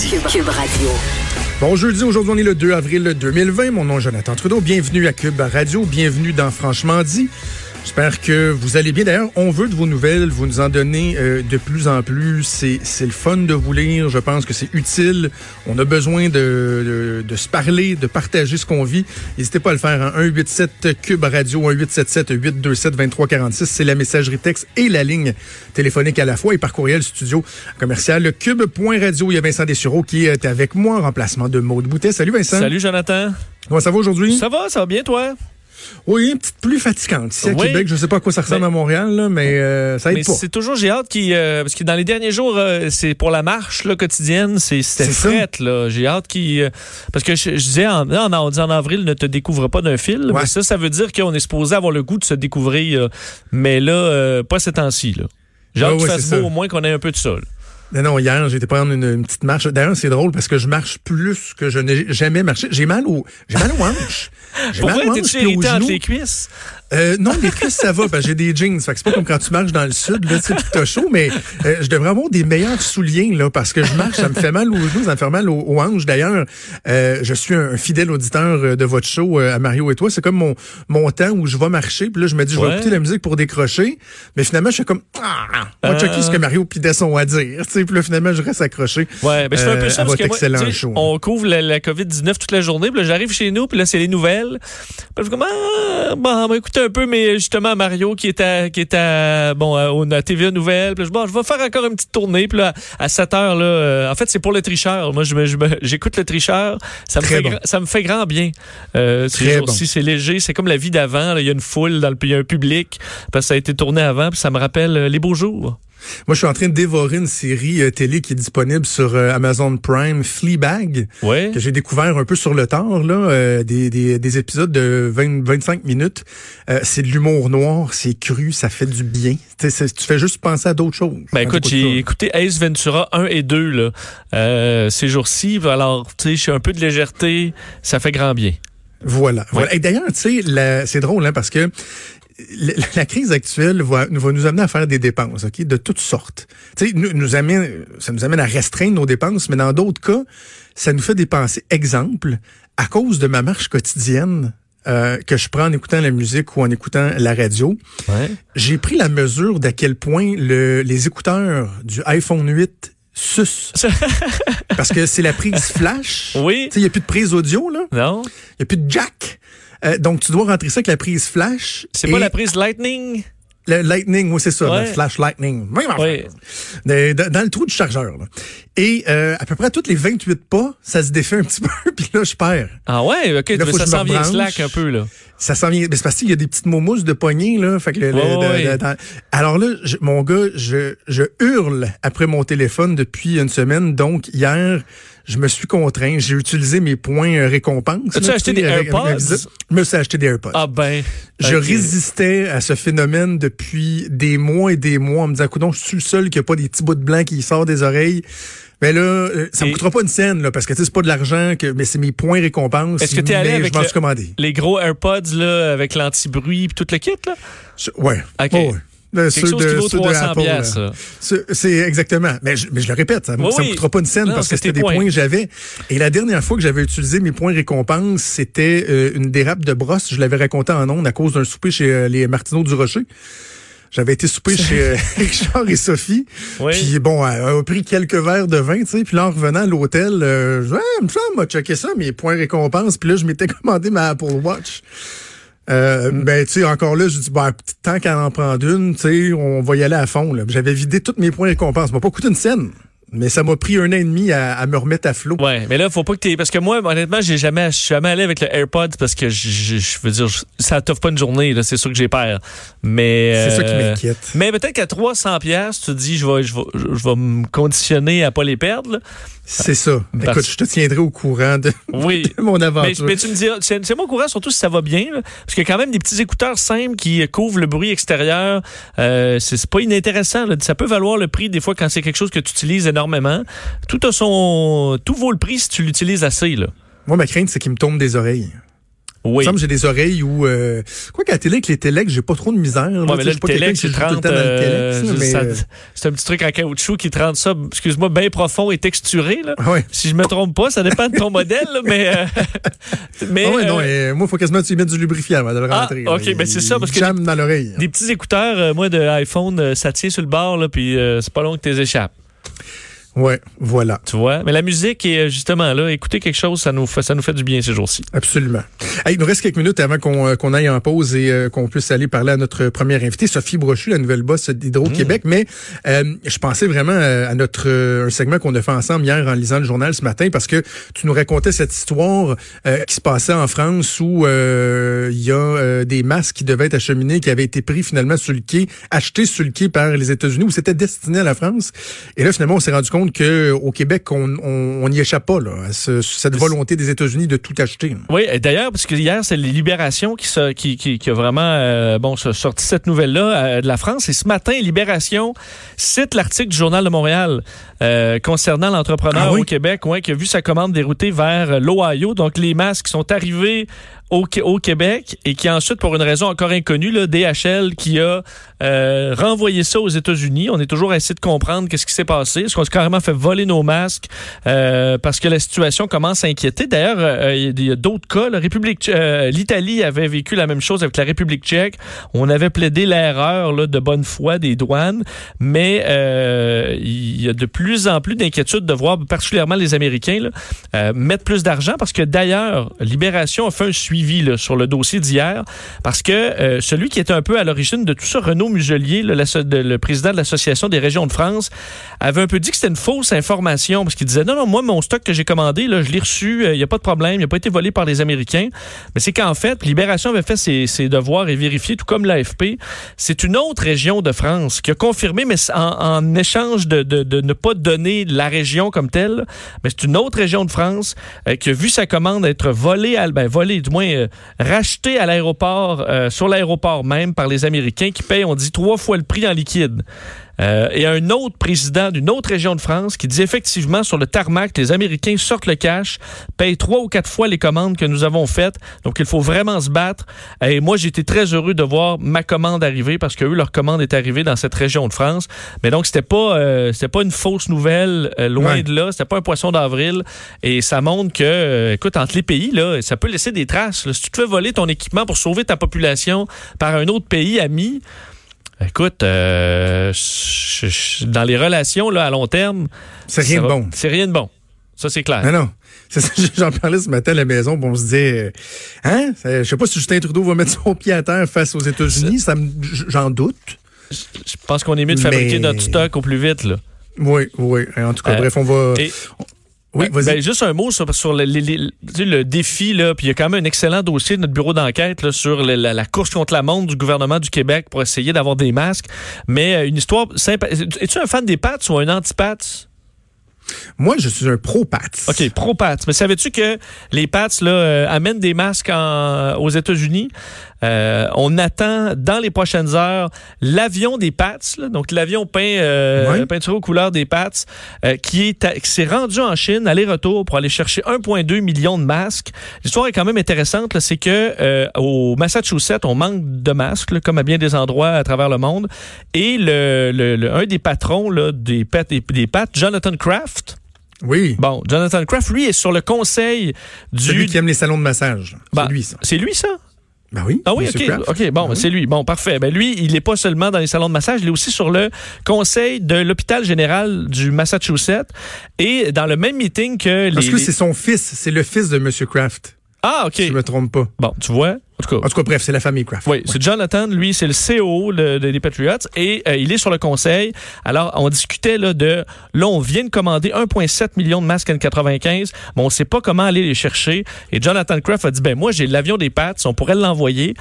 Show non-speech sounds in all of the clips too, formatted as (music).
jeudi. Cube Radio. Bon jeudi, aujourd'hui on est le 2 avril 2020. Mon nom est Jonathan Trudeau. Bienvenue à Cube Radio. Bienvenue dans Franchement dit. J'espère que vous allez bien. D'ailleurs, on veut de vos nouvelles. Vous nous en donnez euh, de plus en plus. C'est, c'est le fun de vous lire. Je pense que c'est utile. On a besoin de, de, de se parler, de partager ce qu'on vit. N'hésitez pas à le faire. Hein. 187 Cube Radio, 1877 827 2346. C'est la messagerie texte et la ligne téléphonique à la fois et par courriel studio commercial cube.radio. Il y a Vincent Dessureau qui est avec moi en remplacement de Maude Boutet. Salut Vincent. Salut Jonathan. Comment ça va aujourd'hui? Ça va, ça va bien toi? Oui, une petite pluie fatigante ici à Oui. Québec. Je sais pas à quoi ça ressemble Mais- à Montréal, là, mais euh, ça aide Mais pas. c'est toujours j'ai hâte qu'il euh, parce que dans les derniers jours euh, c'est pour la marche là, quotidienne, c'est là, j'ai hâte qu'il euh, parce que je, je disais en, en, on dit en avril ne te découvre pas d'un fil, Ouais. mais ça ça veut dire qu'on est supposé avoir le goût de se découvrir mais là pas ces temps-ci. J'ai hâte Ouais, qu'il ouais, fasse c'est beau ça. au moins qu'on ait un peu de ça. Non, non, hier, j'ai été prendre une, une petite marche. D'ailleurs, c'est drôle parce que je marche plus que je n'ai jamais marché. J'ai mal au, j'ai mal aux hanches. J'ai mal aux hanches genoux. les cuisses? Euh, non, les cuisses, ça va, parce que j'ai des jeans. Fait que c'est pas comme quand tu marches dans le sud, là, tu sais, t'as chaud, mais euh, je devrais avoir des meilleurs souliers, là, parce que je marche, ça me fait mal aux genoux, ça me fait mal aux, aux hanches. D'ailleurs, euh, je suis un, fidèle auditeur euh, de votre show, euh, à Mario et toi. C'est comme mon, mon temps où je vais marcher, puis là, je me dis, je vais Ouais. écouter la musique pour décrocher. Mais finalement, je suis comme, ah, on va Euh. checker ce que Mario pis son à dire. Tu sais, puis là, finalement, je reste accroché. Ouais, ben c'est un euh, peu ça parce que moi, show. on couvre la, la COVID-19 toute la journée, puis là j'arrive chez nous, puis là c'est les nouvelles. Puis là, je suis comme ah, va écouter un peu mais justement Mario qui est à qui est à bon à, à TVA Nouvelles. Puis bon, je vais faire encore une petite tournée puis là à 7 heures là euh, en fait c'est pour le tricheur. Moi je me- je me- j'écoute le tricheur, ça me Très fait bon. ça me fait grand bien. Euh, ces c'est léger, c'est comme la vie d'avant, il y a une foule dans le il y a un public parce que ça a été tourné avant, puis ça me rappelle euh, les beaux jours. Moi, je suis en train de dévorer une série euh, télé qui est disponible sur euh, Amazon Prime, Fleabag, Ouais. que j'ai découvert un peu sur le tard, là, euh, des, des, des épisodes de 20, 25 minutes. C'est de l'humour noir, c'est cru, ça fait du bien. Tu fais juste penser à d'autres choses. Ben écoute, j'ai écouté Ace Ventura 1 et 2 là, ces jours-ci. Alors, tu sais, je suis un peu de légèreté, ça fait grand bien. Voilà. voilà. Et d'ailleurs, tu sais, c'est drôle, hein, parce que la, la crise actuelle va, va nous amener à faire des dépenses, ok, de toutes sortes. Tu sais, nous, nous amène, ça nous amène à restreindre nos dépenses, mais dans d'autres cas, ça nous fait dépenser. Exemple, à cause de ma marche quotidienne euh, que je prends en écoutant la musique ou en écoutant la radio, Ouais. j'ai pris la mesure d'à quel point le, les écouteurs du iPhone 8 sucent. (laughs) Parce que c'est la prise flash. Oui. Tu sais, il n'y a plus de prise audio, là. Non? Il n'y a plus de jack. Euh, donc, tu dois rentrer ça avec la prise flash. C'est et pas la prise Lightning? Le lightning, oui, c'est ça. Ouais. Le flash lightning. Oui. de- dans le trou du chargeur. là. Et euh, à peu près à toutes les 28 pas, ça se défait un petit (laughs) peu. Puis là, je perds. Ah ouais? OK, Là, ça s'en vient slack un peu, là. Ça sent bien. Mais c'est parce qu'il y a des petites momousses de poignée, là. Fait que le- le- Ouais, de- ouais. de- dans- Alors là, je- mon gars, je, je hurle après mon téléphone depuis une semaine. Donc, hier, je me suis contraint. J'ai utilisé mes points euh, récompenses. As-tu acheté des AirPods? Je me suis acheté des AirPods. Ah ben. Je résistais à ce phénomène depuis des mois et des mois en me disant, coudonc, je suis le seul qui a pas des petits bouts de blanc qui sortent des oreilles. Mais là, euh, ça me Et- coûtera pas une scène, là, parce que c'est pas de l'argent, que, mais c'est mes points récompenses. Est-ce que t'es allé avec je m'en le- suis commandé. Les gros AirPods, là, avec l'anti-bruit puis tout le kit, là? Je-. Ouais, ouais. Quelque ceux chose de- qui vaut ceux de 300 Apple, piastres, là. ça. Ce- C'est exactement. Mais je, mais je le répète, ça, me- Oui, me coûtera pas une scène Non, parce que c'était des points. que j'avais. Et la dernière fois que j'avais utilisé mes points récompenses, c'était euh, une dérape de brosse. Je l'avais raconté en ondes à cause d'un souper chez euh, les Martineaux du Rocher. J'avais été souper chez (laughs) euh, (laughs) Richard et Sophie. Oui. Puis bon, elle a pris quelques verres de vin, tu sais. Puis là, en revenant à l'hôtel, euh, je me semble, m'a checké ça, mes points récompenses. Puis là, je m'étais (laughs) commandé ma Apple Watch. Euh, Ben, tu sais, encore là, je dis, ben, tant qu'à en prendre une, tu sais, on va y aller à fond. là. J'avais vidé tous mes points récompenses. Ça m'a pas coûté une scène. Mais ça m'a pris un an et demi à, à me remettre à flot. Ouais, mais là, faut pas que t'aies. Parce que moi, honnêtement, j'ai jamais, je suis jamais allé avec le AirPods parce que je, veux dire, je- ça t'offre pas une journée, là. C'est sûr que j'ai peur. Mais. C'est ça qui euh, m'inquiète. Mais peut-être qu'à 300 pièces, tu te dis, je vais, je vais, je vais me conditionner à pas les perdre. là. C'est ça. Parce- Écoute, je te tiendrai au courant de, (laughs) Oui. de mon aventure. mais tu me diras, c'est au courant, surtout si ça va bien, là, parce qu'il y a quand même des petits écouteurs simples qui couvrent le bruit extérieur. Euh, c'est c'est pas inintéressant. là. Ça peut valoir le prix des fois quand c'est quelque chose que tu utilises énormément. Tout a son, tout vaut le prix si tu l'utilises assez. Là. Moi, ma crainte, c'est qu'il me tombe des oreilles. Il me semble que j'ai des oreilles où... Euh, quoi qu'à la télé, avec les téléx, j'ai pas trop de misère. Là, Ouais, mais là, le pas quelqu'un téléx, qui c'est joue tout le 30, temps dans le euh, mais, euh, c'est un petit truc en caoutchouc qui te rend ça, excuse-moi, bien profond et texturé. Là. ouais. Si je me trompe pas, ça dépend de ton modèle, là, mais... euh, (laughs) mais Ah ouais, non, euh, euh, moi, il faut quasiment que tu mettes du lubrifiant avant de le Ah, rentrer. ok, là. ben c'est ça, parce que jamme dans l'oreille. des petits écouteurs, moi, de iPhone, ça tient sur le bord, là, puis c'est pas long que t'es échappes. Ouais, voilà. Tu vois? Mais la musique est euh, justement là. Écouter quelque chose, ça nous fait, ça nous fait du bien ces jours-ci. Absolument. Hey, il nous reste quelques minutes avant qu'on euh, qu'on aille en pause et euh, qu'on puisse aller parler à notre première invitée, Sophie Brochu, la nouvelle boss d'Hydro-Québec. Mais euh, je pensais vraiment à notre un segment qu'on a fait ensemble hier en lisant le journal ce matin parce que tu nous racontais cette histoire qui se passait en France où il y a des masques qui devaient être acheminés, qui avaient été pris finalement sur le quai, achetés sur le quai par les États-Unis où c'était destiné à la France. Et là, finalement, on s'est rendu compte que au Québec, on n'y échappe pas là, à ce- cette volonté des États-Unis de tout acheter. Oui, et d'ailleurs, parce que hier, c'est Libération qui, se- qui, qui, qui a vraiment euh, bon, sorti cette nouvelle-là euh, de la France. Et ce matin, Libération cite l'article du Journal de Montréal euh, concernant l'entrepreneur Ah oui? au Québec ouais, qui a vu sa commande déroutée vers l'Ohio. Donc, les masques sont arrivés au, Qué- au Québec et qui ensuite, pour une raison encore inconnue, là, DHL qui a euh, renvoyé ça aux États-Unis. On est toujours à de comprendre qu'est-ce qui s'est passé. Est-ce qu'on s'est carrément fait voler nos masques euh, parce que la situation commence à inquiéter? D'ailleurs, euh, il y a d'autres cas. La République, euh, l'Italie avait vécu la même chose avec la République tchèque. On avait plaidé l'erreur là, de bonne foi des douanes, mais euh, il y a de plus en plus d'inquiétude de voir particulièrement les Américains là, mettre plus d'argent parce que d'ailleurs, Libération a fait un suivi sur le dossier d'hier parce que euh, celui qui était un peu à l'origine de tout ça, Renaud Muselier, le président de l'Association des régions de France, avait un peu dit que c'était une fausse information parce qu'il disait non, non, moi, mon stock que j'ai commandé, là, je l'ai reçu, il n'y a pas de problème, il n'a pas été volé par les Américains. Mais c'est qu'en fait, Libération avait fait ses, devoirs et vérifié, tout comme l'AFP. C'est une autre région de France qui a confirmé, mais en, échange de ne pas donner la région comme telle, mais c'est une autre région de France euh, qui a vu sa commande être volée, à, ben, volée, du moins euh, rachetée à l'aéroport, euh, sur l'aéroport même par les Américains qui payent, on dit, trois fois le prix en liquide. Euh, et un autre président d'une autre région de France qui dit effectivement sur le tarmac, les Américains sortent le cash, payent trois ou quatre fois les commandes que nous avons faites. Donc, il faut vraiment se battre. Et moi, j'étais très heureux de voir ma commande arriver parce que eux, leur commande est arrivée dans cette région de France. Mais donc, c'était pas, euh, c'était pas une fausse nouvelle, euh, loin Ouais. de là. C'était pas un poisson d'avril. Et ça montre que, euh, écoute, entre les pays, là, ça peut laisser des traces. là. Si tu te fais voler ton équipement pour sauver ta population par un autre pays ami, Écoute, euh, je- je- dans les relations là, à long terme, C'est rien de bon. C'est rien de bon. Ça, c'est clair. Non, non. (laughs) C'est ça, J'en parlais ce matin à la maison, puis on se disait, euh, hein, je sais pas si Justin Trudeau va mettre son pied à terre face aux États-Unis, ça j'en doute. Je pense qu'on est mieux de fabriquer Mais- notre stock au plus vite. Là. Oui, oui. En tout cas, Euh, bref, on va. et- oui, Ben, ben, juste un mot sur, sur le, le défi, là, puis il y a quand même un excellent dossier de notre bureau d'enquête là, sur la, la course contre la montre du gouvernement du Québec pour essayer d'avoir des masques. Mais euh, une histoire simple. Es-tu un fan des Pats ou un anti-Pats? Moi, je suis un pro-Pats. OK, pro-Pats. Mais savais-tu que les Pats là, euh, amènent des masques en- aux États-Unis? Euh, on attend dans les prochaines heures l'avion des Pats, là, donc l'avion peint euh, peinture aux couleurs des Pats, euh, qui est à- qui s'est rendu en Chine aller-retour pour aller chercher 1,2 million de masques. L'histoire est quand même intéressante, là, c'est que au Massachusetts, on manque de masques, là, comme à bien des endroits à travers le monde, et le, le- le- un des patrons là, des, Pats- des, des Pats, Jonathan Kraft. Oui. Bon, Jonathan Kraft, lui, est sur le conseil du. Celui qui aime les salons de massage. Ben, c'est lui, ça. C'est lui, ça? Ben oui. Ah oui, Monsieur OK. Bon, Ben c'est lui. Bon, parfait. Ben lui, il n'est pas seulement dans les salons de massage, il est aussi sur le conseil de l'hôpital général du Massachusetts et dans le même meeting que les. Parce que c'est son fils, c'est le fils de Monsieur Kraft. Ah, OK. Si je me trompe pas. Bon, tu vois? En tout cas. En tout cas, bref, c'est la famille Kraft. Oui, c'est Jonathan, lui, c'est le CEO de- de- des Patriots et euh, il est sur le conseil. Alors, on discutait là de, là, on vient de commander 1,7 million de masques N95, mais on sait pas comment aller les chercher. Et Jonathan Kraft a dit, ben moi, j'ai l'avion des Pats, on pourrait l'envoyer.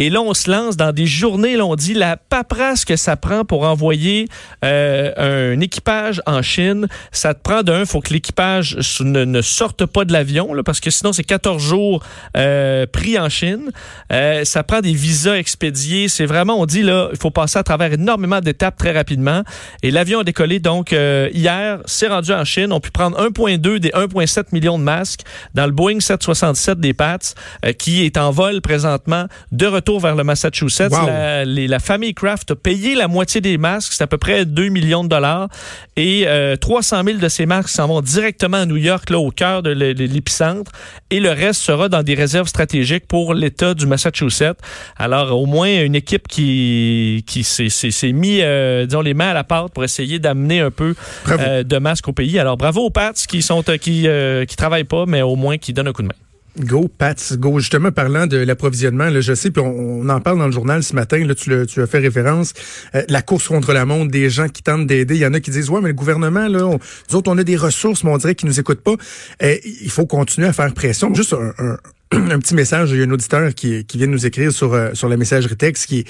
Et là, on se lance dans des journées, là, on dit la paperasse que ça prend pour envoyer euh, un équipage en Chine. Ça te prend d'un, faut que l'équipage ne, ne, sorte pas de l'avion, parce que sinon, c'est 14 jours euh, pris en Chine. Euh, ça prend des visas expédiés. C'est vraiment, on dit, là, il faut passer à travers énormément d'étapes très rapidement. Et l'avion a décollé, donc, euh, hier, s'est rendu en Chine. On pu prendre 1,2 des 1,7 millions de masques dans le Boeing 767 des Pats, euh, qui est en vol présentement de retour vers le Massachusetts. Wow. La, les, la, famille Kraft a payé la moitié des masques, c'est à peu près 2 millions de dollars. Et euh, 300 000 de ces masques s'en vont directement à New York, là, au cœur de l'épicentre. Et le reste sera dans des réserves stratégiques pour l'État du Massachusetts. Alors, au moins, une équipe qui, qui s'est mis, euh, disons, les mains à la pâte pour essayer d'amener un peu euh, de masques au pays. Alors, bravo aux Pats qui sont qui, euh, qui travaillent pas, mais au moins qui donnent un coup de main. Go, Pats, go. Justement, parlant de l'approvisionnement, je sais, puis on, en parle dans le journal ce matin, là, tu, as fait référence, euh, la course contre la montre, des gens qui tentent d'aider. Il y en a qui disent, ouais, mais le gouvernement, là, on, nous autres, on a des ressources, mais on dirait qu'ils nous écoutent pas. Euh, il faut continuer à faire pression. Juste un (clears throat) un petit message, il y a un auditeur qui, qui vient de nous écrire sur euh, sur la messagerie texte qui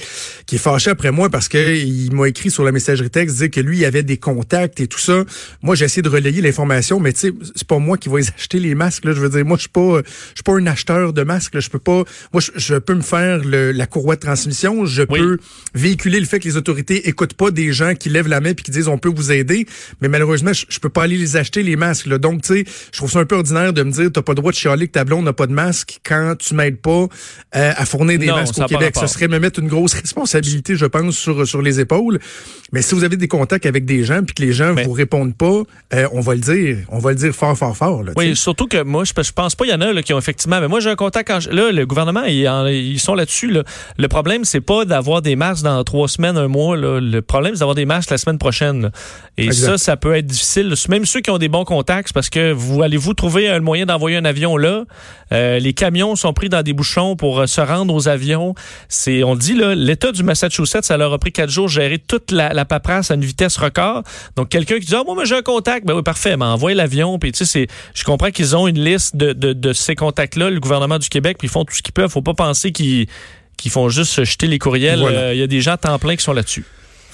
qui est fâché après moi parce que il m'a écrit sur la messagerie texte dire que lui il avait des contacts et tout ça. Moi j'ai essayé de relayer l'information mais tu sais c'est pas moi qui vais acheter les masques là, je veux dire moi je suis pas je suis pas un acheteur de masques, là. je peux pas moi je, je peux me faire le, la courroie de transmission, je oui. peux véhiculer le fait que les autorités écoutent pas des gens qui lèvent la main puis qui disent on peut vous aider, mais malheureusement je, je peux pas aller les acheter les masques là. Donc tu sais, je trouve ça un peu ordinaire de me dire t'as pas le droit de chialer que ta blonde n'a pas de masque quand tu m'aides pas euh, à fournir des non, masques au Québec. Ce serait me mettre une grosse responsabilité, je pense, sur, sur les épaules. Mais si vous avez des contacts avec des gens puis que les gens Mais... vous répondent pas, euh, on va le dire. On va le dire fort, fort, fort. Là, oui, t'sais. surtout que moi, je, je pense pas il y en a là, qui ont effectivement. Mais moi, j'ai un contact. Quand je, là, le gouvernement, ils, en, ils sont là-dessus. Là. Le problème, c'est pas d'avoir des masques dans trois semaines, un mois. Là. Le problème, c'est d'avoir des masques la semaine prochaine. Là. Et exact. ça, ça peut être difficile. Même ceux qui ont des bons contacts, parce que vous allez-vous trouver un moyen d'envoyer un avion là. Euh, les camions sont pris dans des bouchons pour euh, se rendre aux avions. C'est, on le dit là, l'État du Massachusetts, ça leur a pris quatre jours de gérer toute la, la paperasse à une vitesse record. Donc quelqu'un qui dit ah moi, j'ai un contact, ben oui parfait, mais envoie l'avion. Puis tu sais, je comprends qu'ils ont une liste de, de, de ces contacts-là, le gouvernement du Québec, puis ils font tout ce qu'ils peuvent. Faut pas penser qu'ils qu'ils font juste se jeter les courriels. Il voilà. euh, y a des gens à temps plein qui sont là-dessus.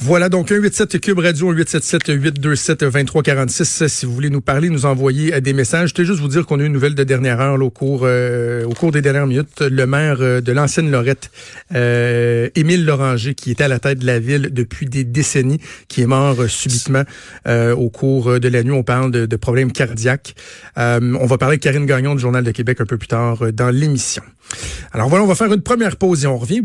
Voilà, donc 187 Cube Radio, 877-827-2346. Si vous voulez nous parler, nous envoyer des messages. Je juste vous dire qu'on a eu une nouvelle de dernière heure au, cours, euh, au cours des dernières minutes. Le maire euh, de l'ancienne Lorette, euh, Émile Loranger, qui était à la tête de la ville depuis des décennies, qui est mort euh, subitement au cours de la nuit. On parle de, de problèmes cardiaques. on va parler avec Karine Gagnon du Journal de Québec un peu plus tard dans l'émission. Alors voilà, on va faire une première pause et on revient.